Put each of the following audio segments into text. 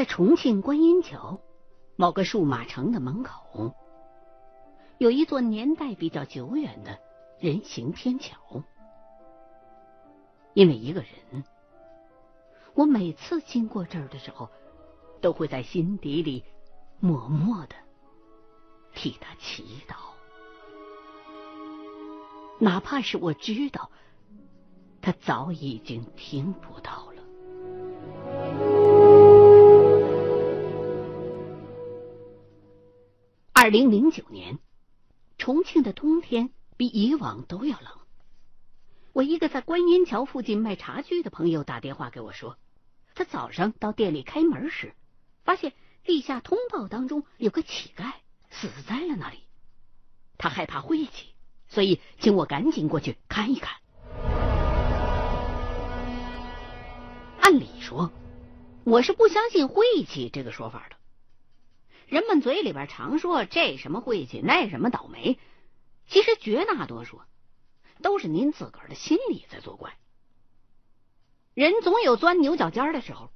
在重庆观音桥某个数码城的门口，有一座年代比较久远的人行天桥。因为一个人，我每次经过这儿的时候，都会在心底里默默的替他祈祷，哪怕是我知道他早已经听不到了。二零零九年，重庆的冬天比以往都要冷。我一个在观音桥附近卖茶具的朋友打电话给我说，他早上到店里开门时，发现地下通道当中有个乞丐死在了那里。他害怕晦气，所以请我赶紧过去看一看。按理说，我是不相信晦气这个说法的。人们嘴里边常说这什么晦气，那什么倒霉，其实绝大多数都是您自个儿的心里在作怪。人总有钻牛角尖的时候，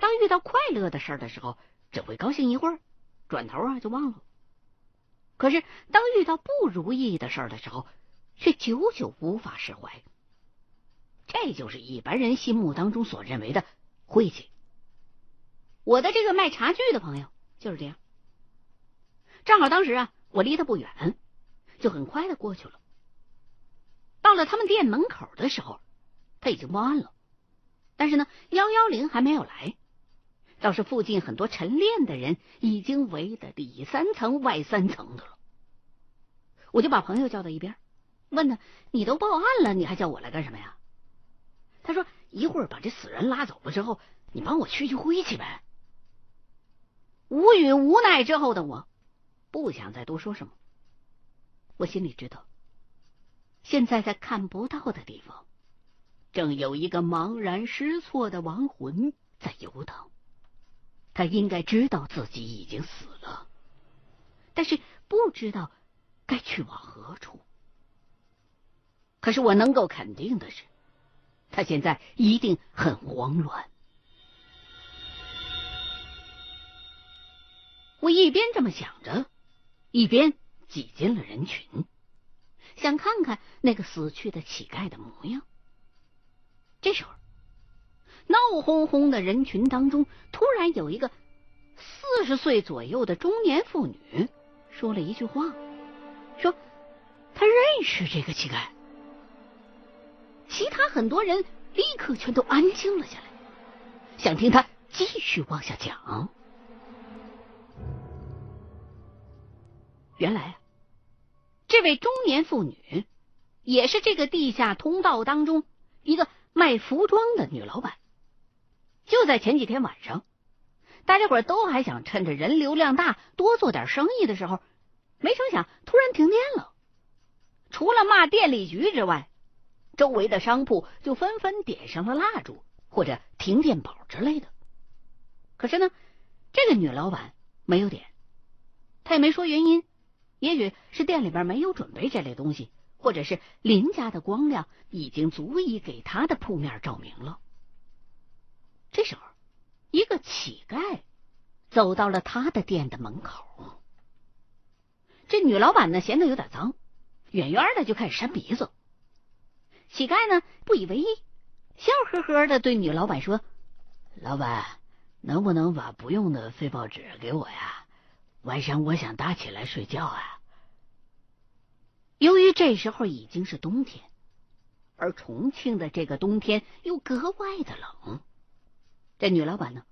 当遇到快乐的事儿的时候，只会高兴一会儿，转头啊就忘了。可是当遇到不如意的事儿的时候，却久久无法释怀。这就是一般人心目当中所认为的晦气。我的这个卖茶具的朋友。就是这样，正好当时啊，我离他不远，就很快的过去了。到了他们店门口的时候，他已经报案了，但是呢，幺幺零还没有来，倒是附近很多晨练的人已经围的里三层外三层的了。我就把朋友叫到一边，问他：“你都报案了，你还叫我来干什么呀？”他说：“一会儿把这死人拉走了之后，你帮我去去晦气呗。”无语无奈之后的我，不想再多说什么。我心里知道，现在在看不到的地方，正有一个茫然失措的亡魂在游荡。他应该知道自己已经死了，但是不知道该去往何处。可是我能够肯定的是，他现在一定很慌乱。我一边这么想着，一边挤进了人群，想看看那个死去的乞丐的模样。这时候，闹哄哄的人群当中，突然有一个四十岁左右的中年妇女说了一句话，说她认识这个乞丐。其他很多人立刻全都安静了下来，想听他继续往下讲。原来啊，这位中年妇女也是这个地下通道当中一个卖服装的女老板。就在前几天晚上，大家伙都还想趁着人流量大多做点生意的时候，没成想突然停电了。除了骂电力局之外，周围的商铺就纷纷点上了蜡烛或者停电宝之类的。可是呢，这个女老板没有点，她也没说原因。也许是店里边没有准备这类东西，或者是邻家的光亮已经足以给他的铺面照明了。这时候，一个乞丐走到了他的店的门口。这女老板呢，嫌他有点脏，远远的就开始扇鼻子。乞丐呢，不以为意，笑呵呵的对女老板说：“老板，能不能把不用的废报纸给我呀？”晚上我想搭起来睡觉啊。由于这时候已经是冬天，而重庆的这个冬天又格外的冷，这女老板呢，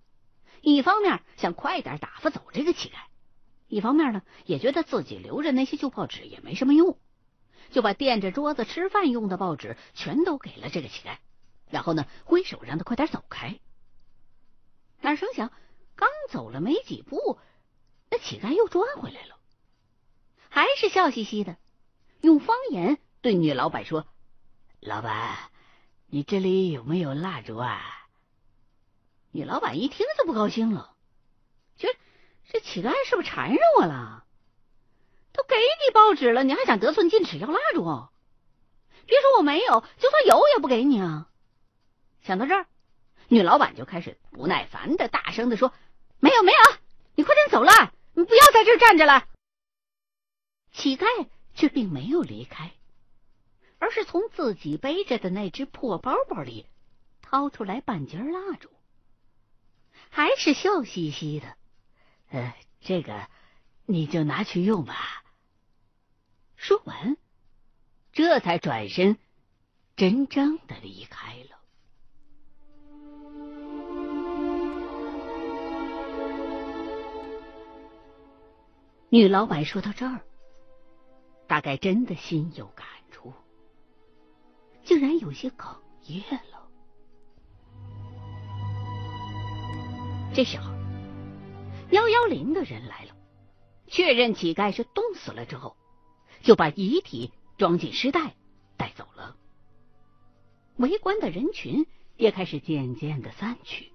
一方面想快点打发走这个乞丐，一方面呢也觉得自己留着那些旧报纸也没什么用，就把垫着桌子吃饭用的报纸全都给了这个乞丐，然后呢，挥手让他快点走开。哪成想，刚走了没几步，那乞丐又转回来了，还是笑嘻嘻的，用方言对女老板说：“老板，你这里有没有蜡烛啊？”女老板一听就不高兴了，觉得这乞丐是不是缠上我了？都给你报纸了，你还想得寸进尺要蜡烛？别说我没有，就算有也不给你啊！想到这儿。女老板就开始不耐烦的大声的说：“没有，没有，你快点走了，不要在这站着了。”乞丐却并没有离开，而是从自己背着的那只破包包里掏出来半截蜡烛，还是笑嘻嘻的：“呃，这个你就拿去用吧。”说完，这才转身真正的离开了。女老板说到这儿，大概真的心有感触，竟然有些哽咽了。这时候，幺幺零的人来了，确认乞丐是冻死了之后，就把遗体装进尸袋带走了。围观的人群也开始渐渐的散去。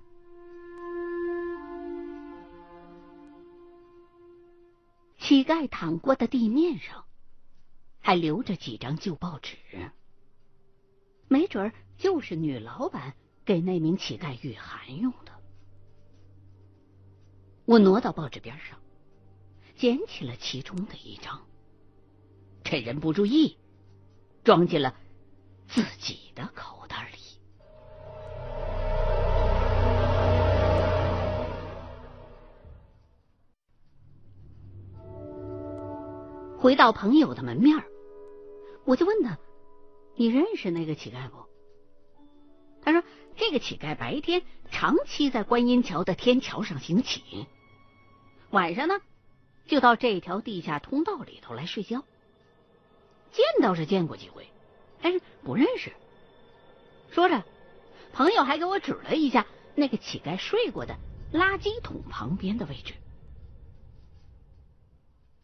乞丐躺过的地面上，还留着几张旧报纸，没准儿就是女老板给那名乞丐御寒用的。我挪到报纸边上，捡起了其中的一张，趁人不注意，装进了自己回到朋友的门面我就问他：“你认识那个乞丐不？”他说：“这个乞丐白天长期在观音桥的天桥上行乞，晚上呢就到这条地下通道里头来睡觉。见倒是见过几回，但是不认识。”说着，朋友还给我指了一下那个乞丐睡过的垃圾桶旁边的位置。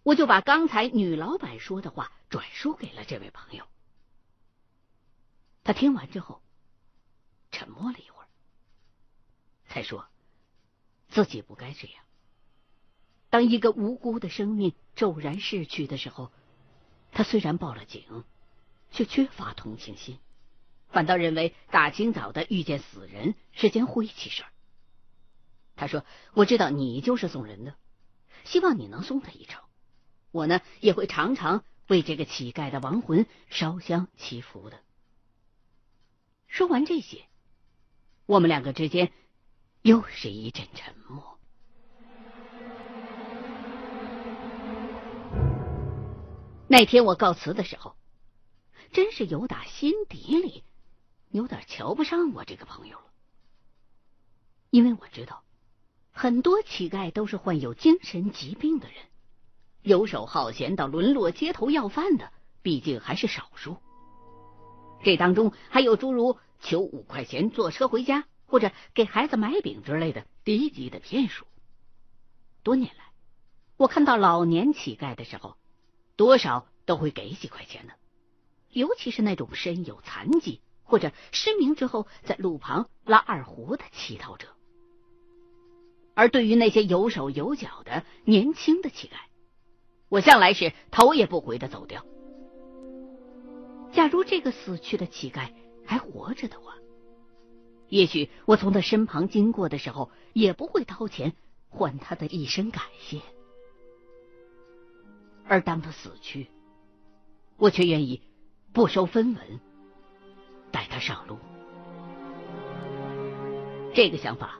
我就把刚才女老板说的话转述给了这位朋友。他听完之后，沉默了一会儿，才说：“自己不该这样。当一个无辜的生命骤然逝去的时候，他虽然报了警，却缺乏同情心，反倒认为大清早的遇见死人是件晦气事儿。”他说：“我知道你就是送人的，希望你能送他一程。”我呢也会常常为这个乞丐的亡魂烧香祈福的。说完这些，我们两个之间又是一阵沉默。那天我告辞的时候，真是有打心底里有点瞧不上我这个朋友了，因为我知道很多乞丐都是患有精神疾病的人。游手好闲到沦落街头要饭的，毕竟还是少数。这当中还有诸如求五块钱坐车回家，或者给孩子买饼之类的低级的骗术。多年来，我看到老年乞丐的时候，多少都会给几块钱的，尤其是那种身有残疾或者失明之后在路旁拉二胡的乞讨者。而对于那些有手有脚的年轻的乞丐，我向来是头也不回的走掉。假如这个死去的乞丐还活着的话，也许我从他身旁经过的时候，也不会掏钱换他的一声感谢。而当他死去，我却愿意不收分文，带他上路。这个想法，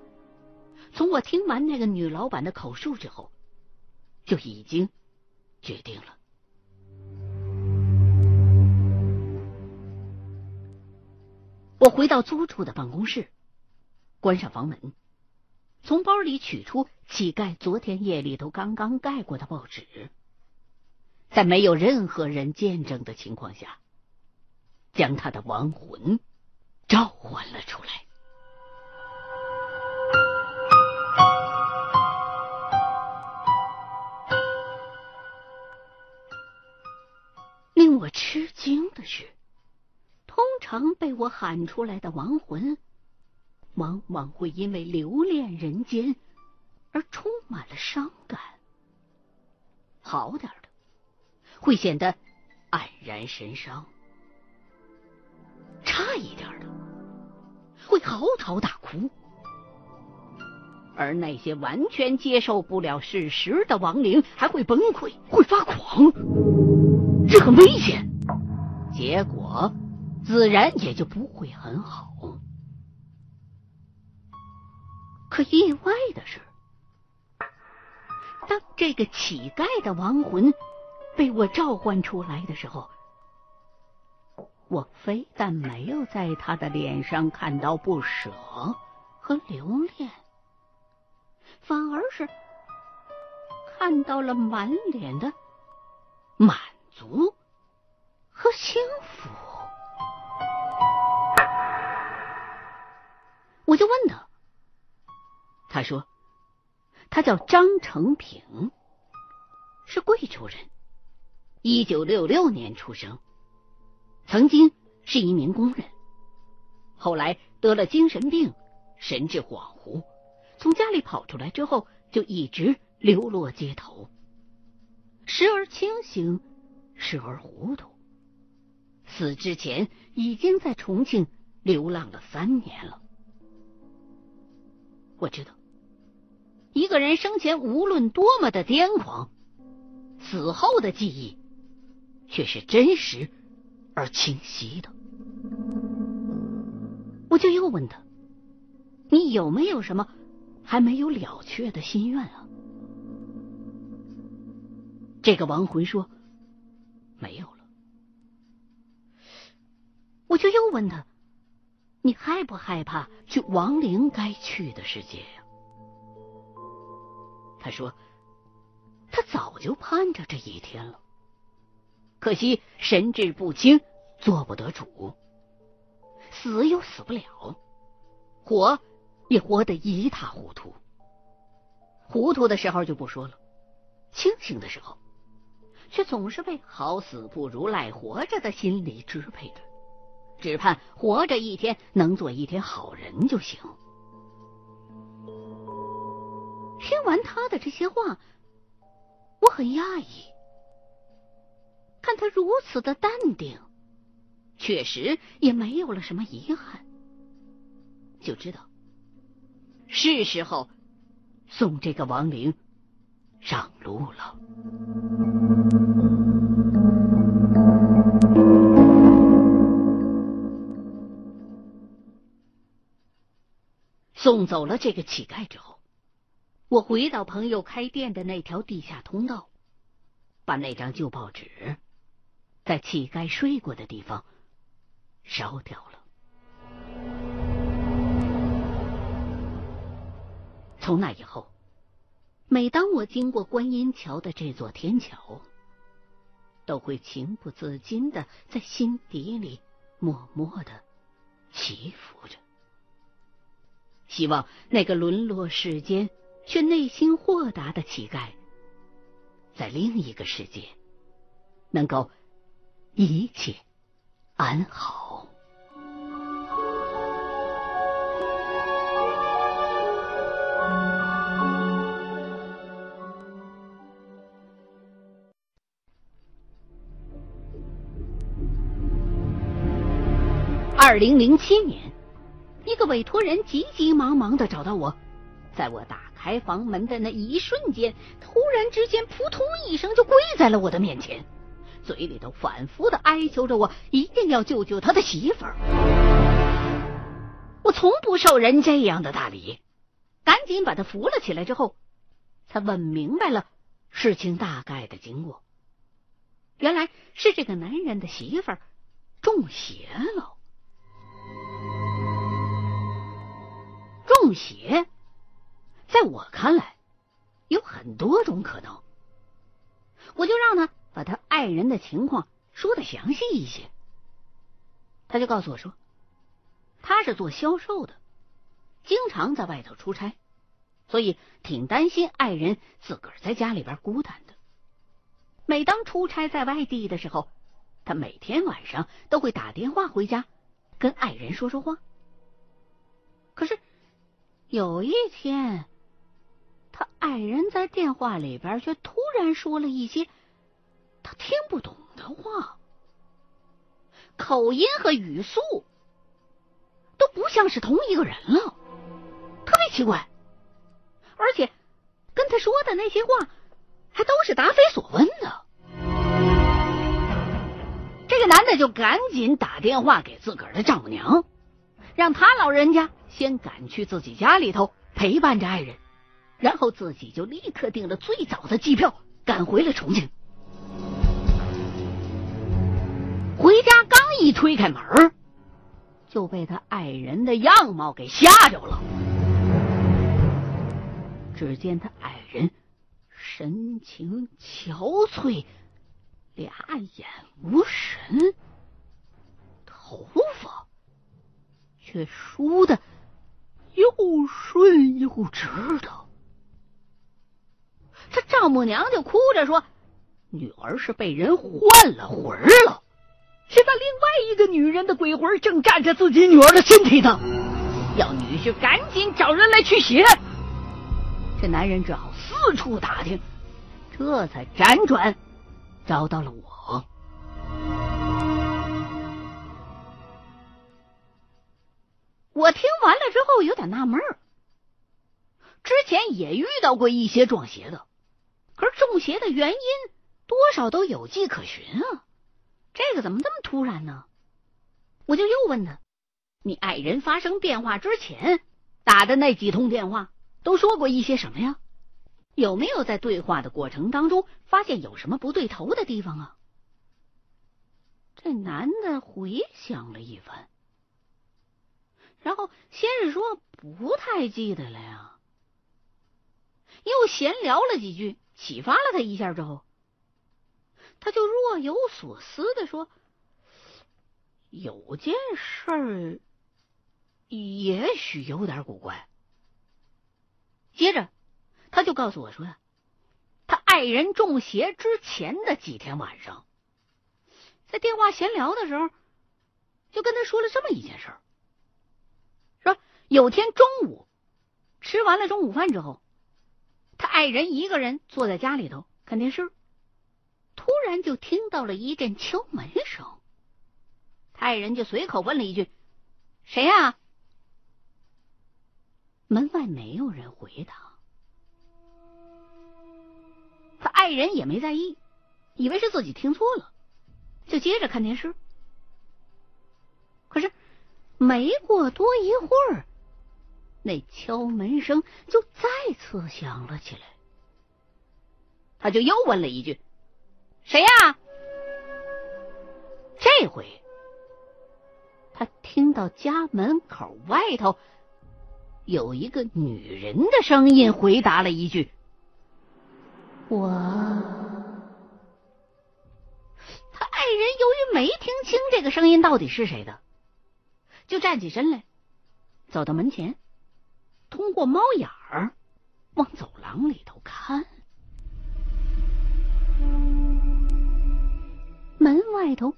从我听完那个女老板的口述之后，就已经。决定了。我回到租处的办公室，关上房门，从包里取出乞丐昨天夜里头刚刚盖过的报纸。在没有任何人见证的情况下，将他的亡魂召唤了出来。我吃惊的是，通常被我喊出来的亡魂，往往会因为留恋人间而充满了伤感。好点的，会显得黯然神伤；差一点的，会嚎啕大哭；而那些完全接受不了事实的亡灵，还会崩溃，会发狂。这很危险，结果自然也就不会很好。可意外的是，当这个乞丐的亡魂被我召唤出来的时候，我非但没有在他的脸上看到不舍和留恋，反而是看到了满脸的满。足和幸福，我就问他，他说他叫张成平，是贵州人，一九六六年出生，曾经是一名工人，后来得了精神病，神志恍惚，从家里跑出来之后，就一直流落街头，时而清醒。时而糊涂，死之前已经在重庆流浪了三年了。我知道，一个人生前无论多么的癫狂，死后的记忆却是真实而清晰的。我就又问他：“你有没有什么还没有了却的心愿啊？”这个亡魂说。没有了，我就又问他：“你害不害怕去亡灵该去的世界呀？”他说：“他早就盼着这一天了，可惜神志不清，做不得主，死又死不了，活也活得一塌糊涂。糊涂的时候就不说了，清醒的时候。”却总是被“好死不如赖活着”的心理支配着，只盼活着一天能做一天好人就行。听完他的这些话，我很讶异，看他如此的淡定，确实也没有了什么遗憾，就知道是时候送这个亡灵上路了。送走了这个乞丐之后，我回到朋友开店的那条地下通道，把那张旧报纸在乞丐睡过的地方烧掉了。从那以后，每当我经过观音桥的这座天桥，都会情不自禁的在心底里默默的祈福着。希望那个沦落世间却内心豁达的乞丐，在另一个世界能够一切安好。二零零七年。一个委托人急急忙忙的找到我，在我打开房门的那一瞬间，突然之间扑通一声就跪在了我的面前，嘴里头反复的哀求着我一定要救救他的媳妇儿。我从不受人这样的大礼，赶紧把他扶了起来。之后，才问明白了事情大概的经过，原来是这个男人的媳妇儿中邪了。中邪，在我看来有很多种可能，我就让他把他爱人的情况说的详细一些。他就告诉我说，他是做销售的，经常在外头出差，所以挺担心爱人自个儿在家里边孤单的。每当出差在外地的时候，他每天晚上都会打电话回家，跟爱人说说话。可是有一天，他爱人在电话里边却突然说了一些他听不懂的话，口音和语速都不像是同一个人了，特别奇怪。而且跟他说的那些话还都是答非所问的。这个男的就赶紧打电话给自个儿的丈母娘，让他老人家先赶去自己家里头陪伴着爱人，然后自己就立刻订了最早的机票赶回了重庆。回家刚一推开门，就被他爱人的样貌给吓着了。只见他爱人神情憔悴。俩眼无神，头发却输的又顺又直的。他丈母娘就哭着说：“女儿是被人换了魂了，现在另外一个女人的鬼魂正占着自己女儿的身体呢，要女婿赶紧找人来驱邪。”这男人只好四处打听，这才辗转。找到了我，我听完了之后有点纳闷儿。之前也遇到过一些撞邪的，可是中邪的原因多少都有迹可循啊，这个怎么这么突然呢？我就又问他：“你爱人发生变化之前打的那几通电话，都说过一些什么呀？”有没有在对话的过程当中发现有什么不对头的地方啊？这男的回想了一番，然后先是说不太记得了呀，又闲聊了几句，启发了他一下之后，他就若有所思的说：“有件事儿，也许有点古怪。”接着。他就告诉我说呀，他爱人中邪之前的几天晚上，在电话闲聊的时候，就跟他说了这么一件事儿：有天中午吃完了中午饭之后，他爱人一个人坐在家里头看电视，突然就听到了一阵敲门声。他爱人就随口问了一句：“谁呀？”门外没有人回答。他爱人也没在意，以为是自己听错了，就接着看电视。可是没过多一会儿，那敲门声就再次响了起来。他就又问了一句：“谁呀？”这回他听到家门口外头有一个女人的声音回答了一句。我，他爱人由于没听清这个声音到底是谁的，就站起身来，走到门前，通过猫眼儿往走廊里头看。门外头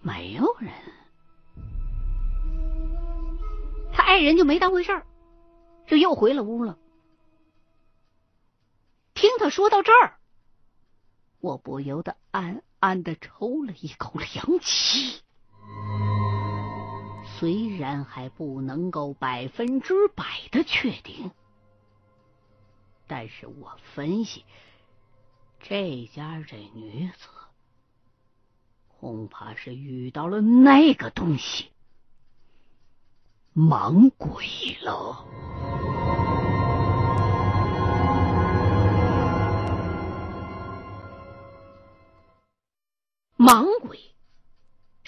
没有人，他爱人就没当回事儿，就又回了屋了。听他说到这儿，我不由得暗暗的抽了一口凉气。虽然还不能够百分之百的确定，但是我分析，这家这女子恐怕是遇到了那个东西——盲鬼了。盲鬼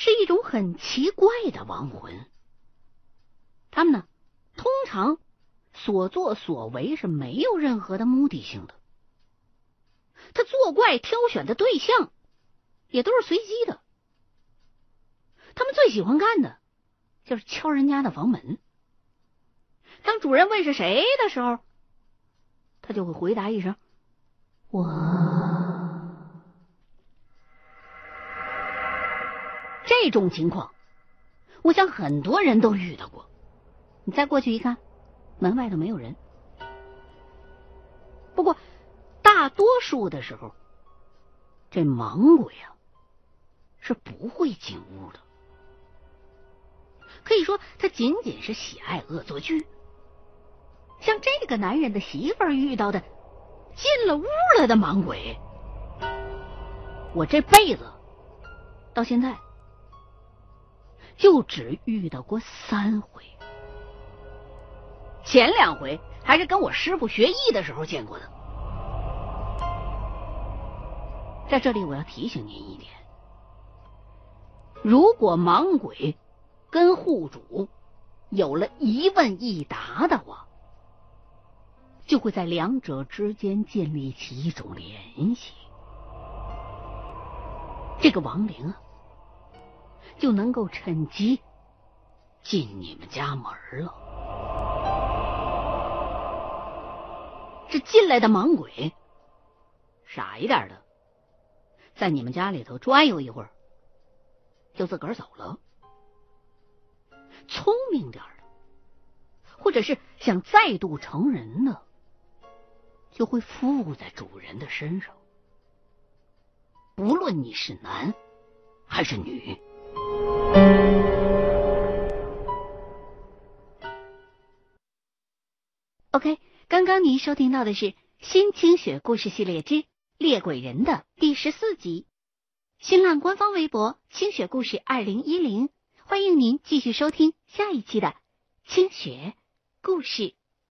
是一种很奇怪的亡魂，他们呢，通常所作所为是没有任何的目的性的，他作怪挑选的对象也都是随机的。他们最喜欢干的就是敲人家的房门。当主人问是谁的时候，他就会回答一声：“我。”这种情况，我想很多人都遇到过。你再过去一看，门外头没有人。不过，大多数的时候，这盲鬼啊是不会进屋的。可以说，他仅仅是喜爱恶作剧。像这个男人的媳妇遇到的进了屋了的盲鬼，我这辈子到现在就只遇到过三回。前两回还是跟我师傅学艺的时候见过的。在这里，我要提醒您一点：如果盲鬼跟户主有了一问一答的话，就会在两者之间建立起一种联系，这个亡灵啊，就能够趁机进你们家门了。这进来的盲鬼，傻一点的，在你们家里头转悠一会儿，就自个儿走了；聪明点的，或者是想再度成人的，就会附在主人的身上。不论你是男还是女。OK。刚刚您收听到的是《新清雪故事系列之猎鬼人》的第十四集。新浪官方微博“清雪故事二零一零”，欢迎您继续收听下一期的清雪故事。